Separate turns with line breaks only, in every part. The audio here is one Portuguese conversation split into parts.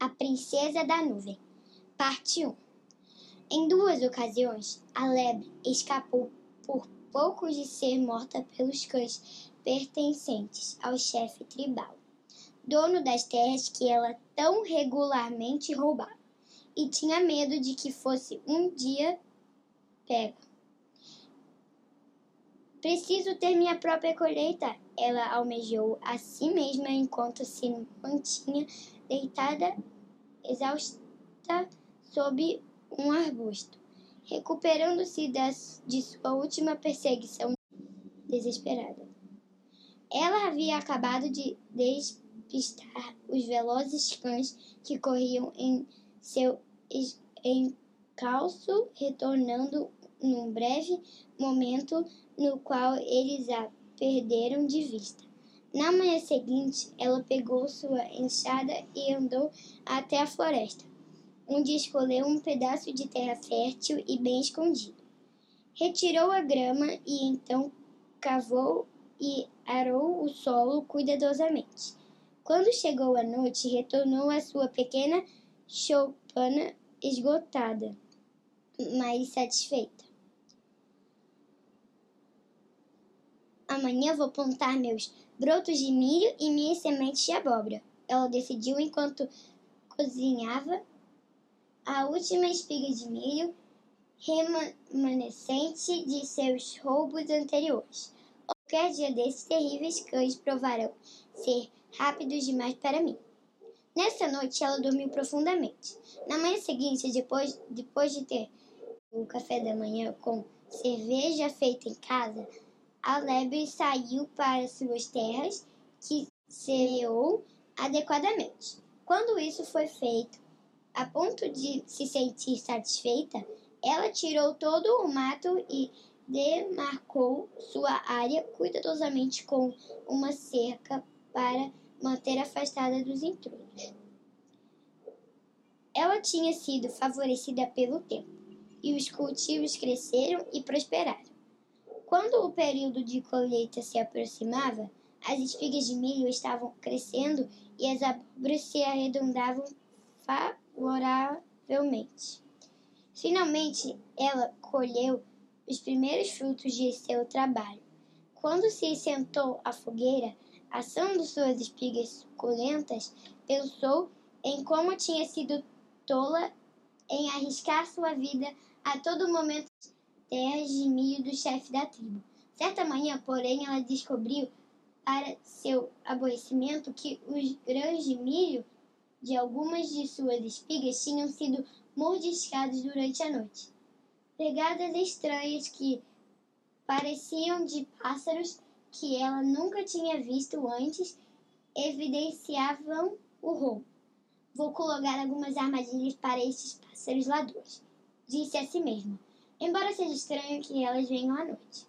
A Princesa da Nuvem, Parte 1 Em duas ocasiões, a lebre escapou por pouco de ser morta pelos cães pertencentes ao chefe tribal, dono das terras que ela tão regularmente roubava, e tinha medo de que fosse um dia pega. Preciso ter minha própria colheita, ela almejou a si mesma enquanto se mantinha deitada, exausta, sob um arbusto, recuperando-se de sua última perseguição desesperada. Ela havia acabado de despistar os velozes cães que corriam em seu encalço, retornando num breve momento no qual eles a perderam de vista. Na manhã seguinte, ela pegou sua enxada e andou até a floresta, onde escolheu um pedaço de terra fértil e bem escondido. Retirou a grama e então cavou e arou o solo cuidadosamente. Quando chegou a noite, retornou à sua pequena choupana esgotada, mas satisfeita. Amanhã vou plantar meus brotos de milho e minhas sementes de abóbora. Ela decidiu enquanto cozinhava a última espiga de milho remanescente de seus roubos anteriores. Qualquer dia desses terríveis cães provarão ser rápidos demais para mim. Nessa noite ela dormiu profundamente. Na manhã seguinte, depois, depois de ter o café da manhã com cerveja feita em casa, a lebre saiu para suas terras, que semeou adequadamente. Quando isso foi feito, a ponto de se sentir satisfeita, ela tirou todo o mato e demarcou sua área cuidadosamente com uma cerca para manter afastada dos intrusos. Ela tinha sido favorecida pelo tempo, e os cultivos cresceram e prosperaram. Quando o período de colheita se aproximava, as espigas de milho estavam crescendo e as abóboras se arredondavam favoravelmente. Finalmente, ela colheu os primeiros frutos de seu trabalho. Quando se sentou à fogueira, assando suas espigas suculentas, pensou em como tinha sido tola em arriscar sua vida a todo momento terras de milho do chefe da tribo. Certa manhã, porém, ela descobriu, para seu aborrecimento, que os grãos de milho de algumas de suas espigas tinham sido mordiscados durante a noite. Pegadas estranhas que pareciam de pássaros que ela nunca tinha visto antes evidenciavam o roubo. Vou colocar algumas armadilhas para estes pássaros ladrões, disse a si mesma embora seja estranho que elas venham à noite.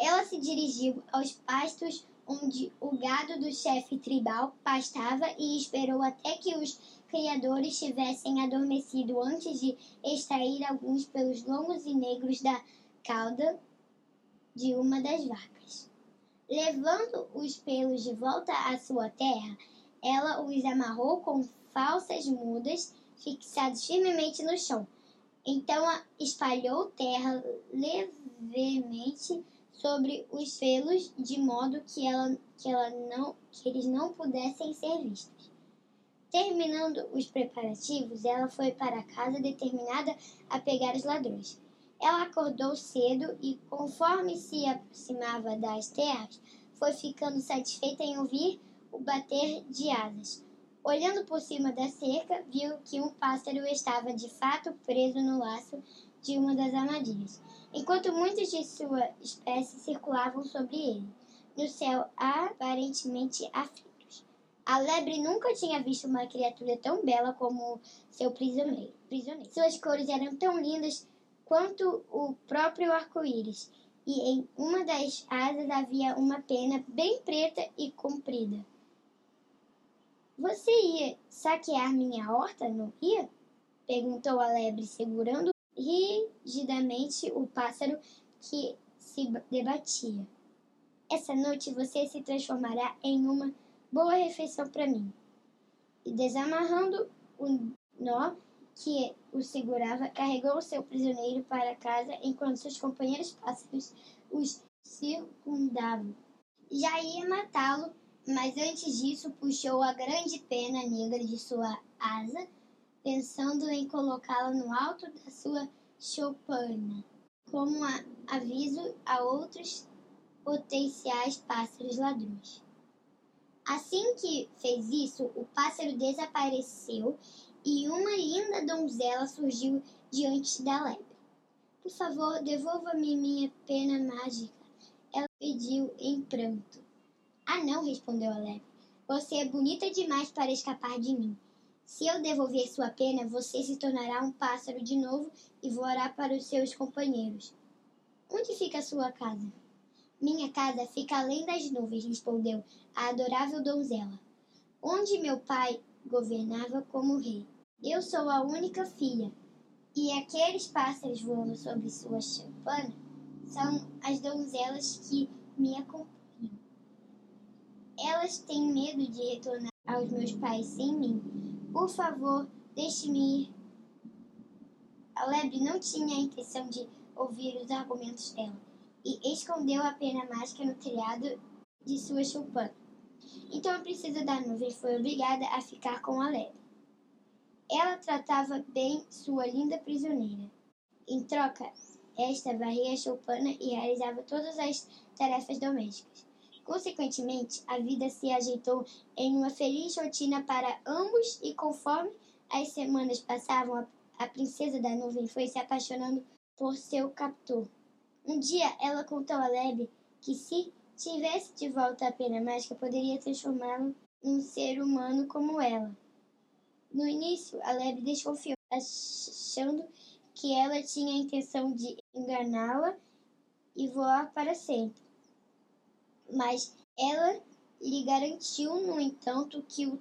Ela se dirigiu aos pastos onde o gado do chefe tribal pastava e esperou até que os criadores tivessem adormecido antes de extrair alguns pelos longos e negros da cauda de uma das vacas. Levando os pelos de volta à sua terra, ela os amarrou com falsas mudas fixadas firmemente no chão então espalhou terra levemente sobre os selos, de modo que, ela, que, ela não, que eles não pudessem ser vistos. Terminando os preparativos, ela foi para casa determinada a pegar os ladrões. Ela acordou cedo e, conforme se aproximava das terras, foi ficando satisfeita em ouvir o bater de asas. Olhando por cima da cerca, viu que um pássaro estava de fato preso no laço de uma das armadilhas, enquanto muitos de sua espécie circulavam sobre ele, no céu aparentemente aflitos. A lebre nunca tinha visto uma criatura tão bela como seu prisioneiro. Suas cores eram tão lindas quanto o próprio arco-íris, e em uma das asas havia uma pena bem preta e comprida. Você ia saquear minha horta, não ia? Perguntou a lebre, segurando rigidamente o pássaro que se debatia. Essa noite você se transformará em uma boa refeição para mim. e, desamarrando o nó que o segurava, carregou seu prisioneiro para casa enquanto seus companheiros pássaros os circundavam. Já ia matá-lo, mas antes disso puxou a grande pena negra de sua asa, pensando em colocá-la no alto da sua choupana, como aviso a outros potenciais pássaros ladrões. Assim que fez isso, o pássaro desapareceu e uma linda donzela surgiu diante da lebre. Por favor, devolva-me minha pena mágica, ela pediu em pranto. Ah, não, respondeu a lebre. Você é bonita demais para escapar de mim. Se eu devolver sua pena, você se tornará um pássaro de novo e voará para os seus companheiros. Onde fica a sua casa? Minha casa fica além das nuvens, respondeu a adorável donzela, onde meu pai governava como rei. Eu sou a única filha, e aqueles pássaros voando sobre sua champana são as donzelas que me acompanham. Elas têm medo de retornar aos meus pais sem mim. Por favor, deixe-me ir. A lebre não tinha a intenção de ouvir os argumentos dela e escondeu a pena mágica no telhado de sua choupana. Então a princesa da nuvem foi obrigada a ficar com a lebre. Ela tratava bem sua linda prisioneira. Em troca, esta varria a choupana e realizava todas as tarefas domésticas. Consequentemente, a vida se ajeitou em uma feliz rotina para ambos e conforme as semanas passavam, a princesa da nuvem foi se apaixonando por seu captor. Um dia ela contou a Lebe que se tivesse de volta a pena mágica poderia transformá-lo num ser humano como ela. No início, a Lebe desconfiou, achando que ela tinha a intenção de enganá-la e voar para sempre. Mas ela lhe garantiu, no entanto, que o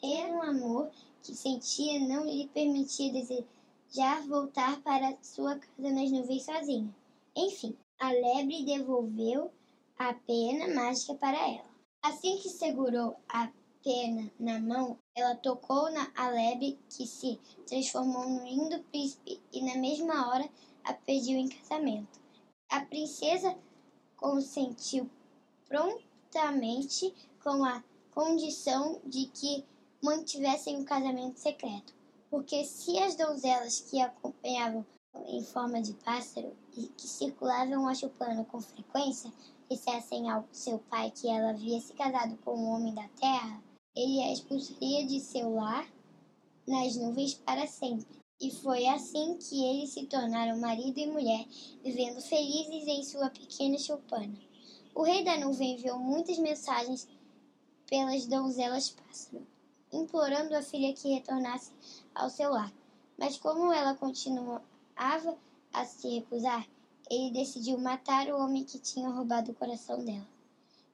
terno amor que sentia não lhe permitia desejar voltar para sua casa nas nuvens sozinha. Enfim, a lebre devolveu a pena mágica para ela. Assim que segurou a pena na mão, ela tocou na a lebre que se transformou num lindo príncipe e na mesma hora a pediu em casamento. A princesa consentiu prontamente com a condição de que mantivessem o casamento secreto, porque se as donzelas que acompanhavam em forma de pássaro e que circulavam a chupando com frequência dissessem ao seu pai que ela havia se casado com um homem da terra, ele a expulsaria de seu lar nas nuvens para sempre. E foi assim que eles se tornaram marido e mulher, vivendo felizes em sua pequena choupana. O rei da nuvem enviou muitas mensagens pelas donzelas pássaro, implorando a filha que retornasse ao seu lar. Mas como ela continuava Ava a se recusar, ele decidiu matar o homem que tinha roubado o coração dela.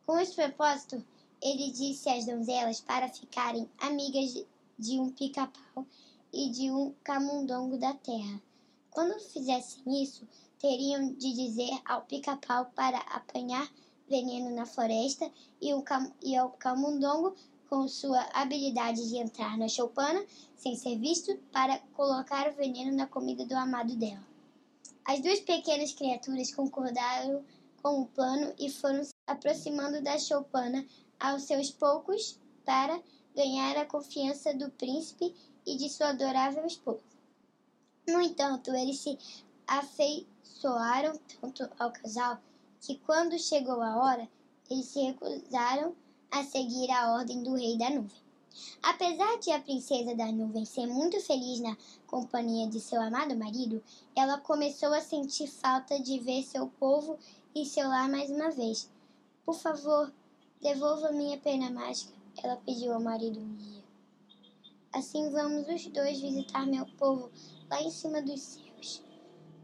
Com esse propósito, ele disse às donzelas para ficarem amigas de um pica-pau e de um camundongo da terra. Quando fizessem isso, teriam de dizer ao pica-pau para apanhar veneno na floresta e, o cam e ao camundongo, com sua habilidade de entrar na choupana sem ser visto, para colocar o veneno na comida do amado dela. As duas pequenas criaturas concordaram com o plano e foram se aproximando da choupana aos seus poucos para ganhar a confiança do príncipe e de sua adorável esposa. No entanto, eles se afeiçoaram tanto ao casal que, quando chegou a hora, eles se recusaram a seguir a ordem do rei da nuvem. Apesar de a princesa da nuvem ser muito feliz na companhia de seu amado marido, ela começou a sentir falta de ver seu povo e seu lar mais uma vez. Por favor, devolva minha pena mágica, ela pediu ao marido um dia. Assim vamos os dois visitar meu povo lá em cima dos céus.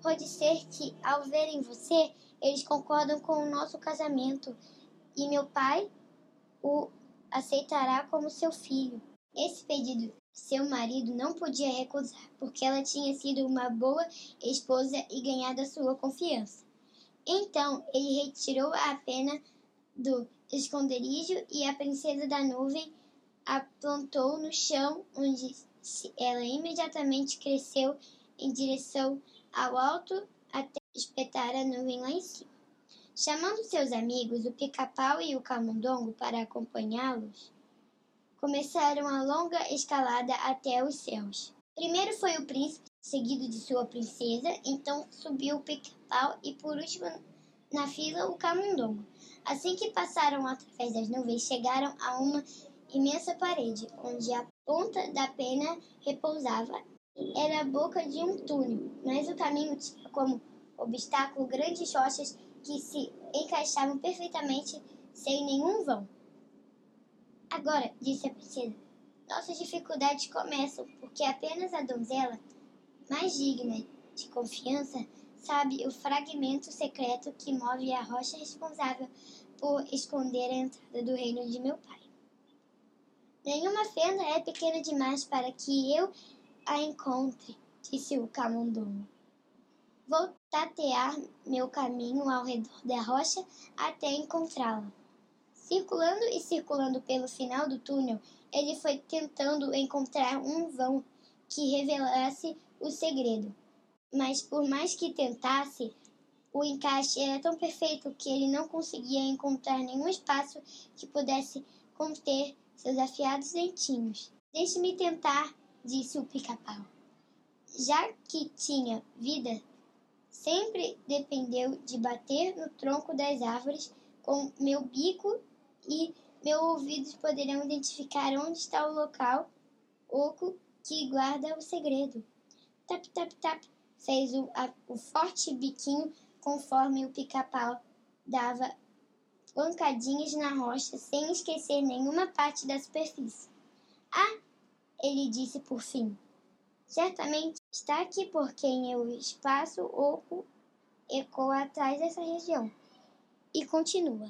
Pode ser que, ao verem você, eles concordam com o nosso casamento e meu pai o aceitará como seu filho. Esse pedido seu marido não podia recusar, porque ela tinha sido uma boa esposa e ganhado a sua confiança. Então ele retirou a pena do esconderijo e a princesa da nuvem a plantou no chão, onde ela imediatamente cresceu em direção ao alto até espetar a nuvem lá em cima. Chamando seus amigos, o pica-pau e o camundongo, para acompanhá-los, começaram a longa escalada até os céus. Primeiro foi o príncipe, seguido de sua princesa, então subiu o pica-pau e por último na fila o camundongo. Assim que passaram através das nuvens, chegaram a uma imensa parede, onde a ponta da pena repousava. Era a boca de um túnel, mas o caminho tinha como obstáculo grandes rochas que se encaixavam perfeitamente sem nenhum vão. Agora, disse a princesa, nossas dificuldades começam porque apenas a donzela, mais digna de confiança, sabe o fragmento secreto que move a rocha responsável por esconder a entrada do reino de meu pai. Nenhuma fenda é pequena demais para que eu a encontre, disse o camundongo. Vou tatear meu caminho ao redor da rocha até encontrá-la. Circulando e circulando pelo final do túnel, ele foi tentando encontrar um vão que revelasse o segredo. Mas por mais que tentasse, o encaixe era tão perfeito que ele não conseguia encontrar nenhum espaço que pudesse conter seus afiados dentinhos. Deixe-me tentar, disse o pica-pau. Já que tinha vida, sempre dependeu de bater no tronco das árvores com meu bico e meus ouvidos poderão identificar onde está o local oco que guarda o segredo. Tap, tap, tap, fez o, a, o forte biquinho conforme o pica-pau dava pancadinhas na rocha sem esquecer nenhuma parte da superfície. Ah! Ele disse por fim. Certamente está aqui porque em o espaço oco ecoa atrás dessa região. E continua.